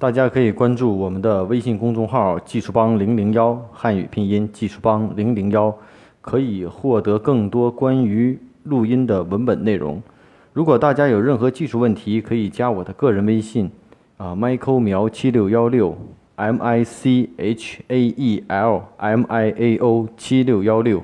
大家可以关注我们的微信公众号“技术帮零零幺”汉语拼音“技术帮零零幺”，可以获得更多关于录音的文本内容。如果大家有任何技术问题，可以加我的个人微信，啊，Michael 苗七六幺六，M I C H A E L M I A O 七六幺六。